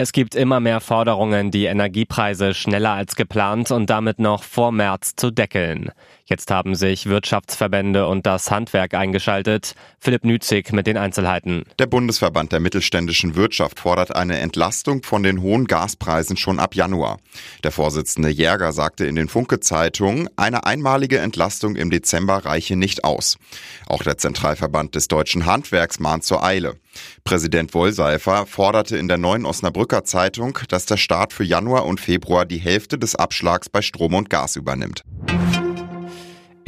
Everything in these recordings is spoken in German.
Es gibt immer mehr Forderungen, die Energiepreise schneller als geplant und damit noch vor März zu deckeln. Jetzt haben sich Wirtschaftsverbände und das Handwerk eingeschaltet. Philipp Nützig mit den Einzelheiten. Der Bundesverband der mittelständischen Wirtschaft fordert eine Entlastung von den hohen Gaspreisen schon ab Januar. Der Vorsitzende Jäger sagte in den Funke-Zeitungen, eine einmalige Entlastung im Dezember reiche nicht aus. Auch der Zentralverband des deutschen Handwerks mahnt zur Eile. Präsident Wollseifer forderte in der neuen Osnabrücker Zeitung, dass der Staat für Januar und Februar die Hälfte des Abschlags bei Strom und Gas übernimmt.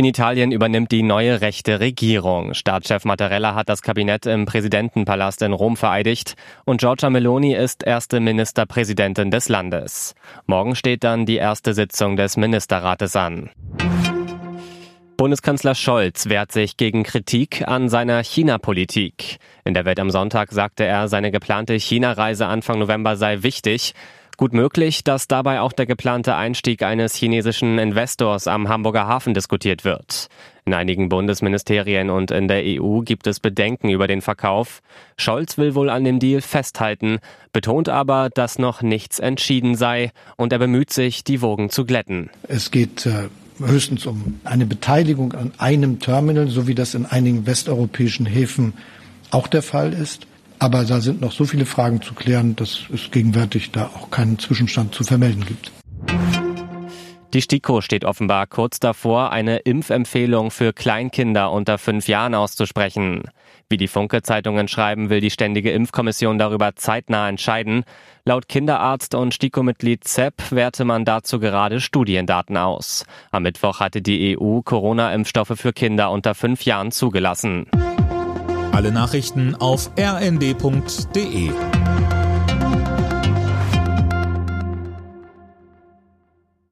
In Italien übernimmt die neue rechte Regierung. Staatschef Mattarella hat das Kabinett im Präsidentenpalast in Rom vereidigt und Giorgia Meloni ist erste Ministerpräsidentin des Landes. Morgen steht dann die erste Sitzung des Ministerrates an. Bundeskanzler Scholz wehrt sich gegen Kritik an seiner China-Politik. In der Welt am Sonntag sagte er, seine geplante China-Reise Anfang November sei wichtig. Gut möglich, dass dabei auch der geplante Einstieg eines chinesischen Investors am Hamburger Hafen diskutiert wird. In einigen Bundesministerien und in der EU gibt es Bedenken über den Verkauf. Scholz will wohl an dem Deal festhalten, betont aber, dass noch nichts entschieden sei und er bemüht sich, die Wogen zu glätten. Es geht äh, höchstens um eine Beteiligung an einem Terminal, so wie das in einigen westeuropäischen Häfen auch der Fall ist. Aber da sind noch so viele Fragen zu klären, dass es gegenwärtig da auch keinen Zwischenstand zu vermelden gibt. Die STIKO steht offenbar kurz davor, eine Impfempfehlung für Kleinkinder unter fünf Jahren auszusprechen. Wie die Funke-Zeitungen schreiben, will die Ständige Impfkommission darüber zeitnah entscheiden. Laut Kinderarzt und STIKO-Mitglied Zepp werte man dazu gerade Studiendaten aus. Am Mittwoch hatte die EU Corona-Impfstoffe für Kinder unter fünf Jahren zugelassen. Alle Nachrichten auf rnd.de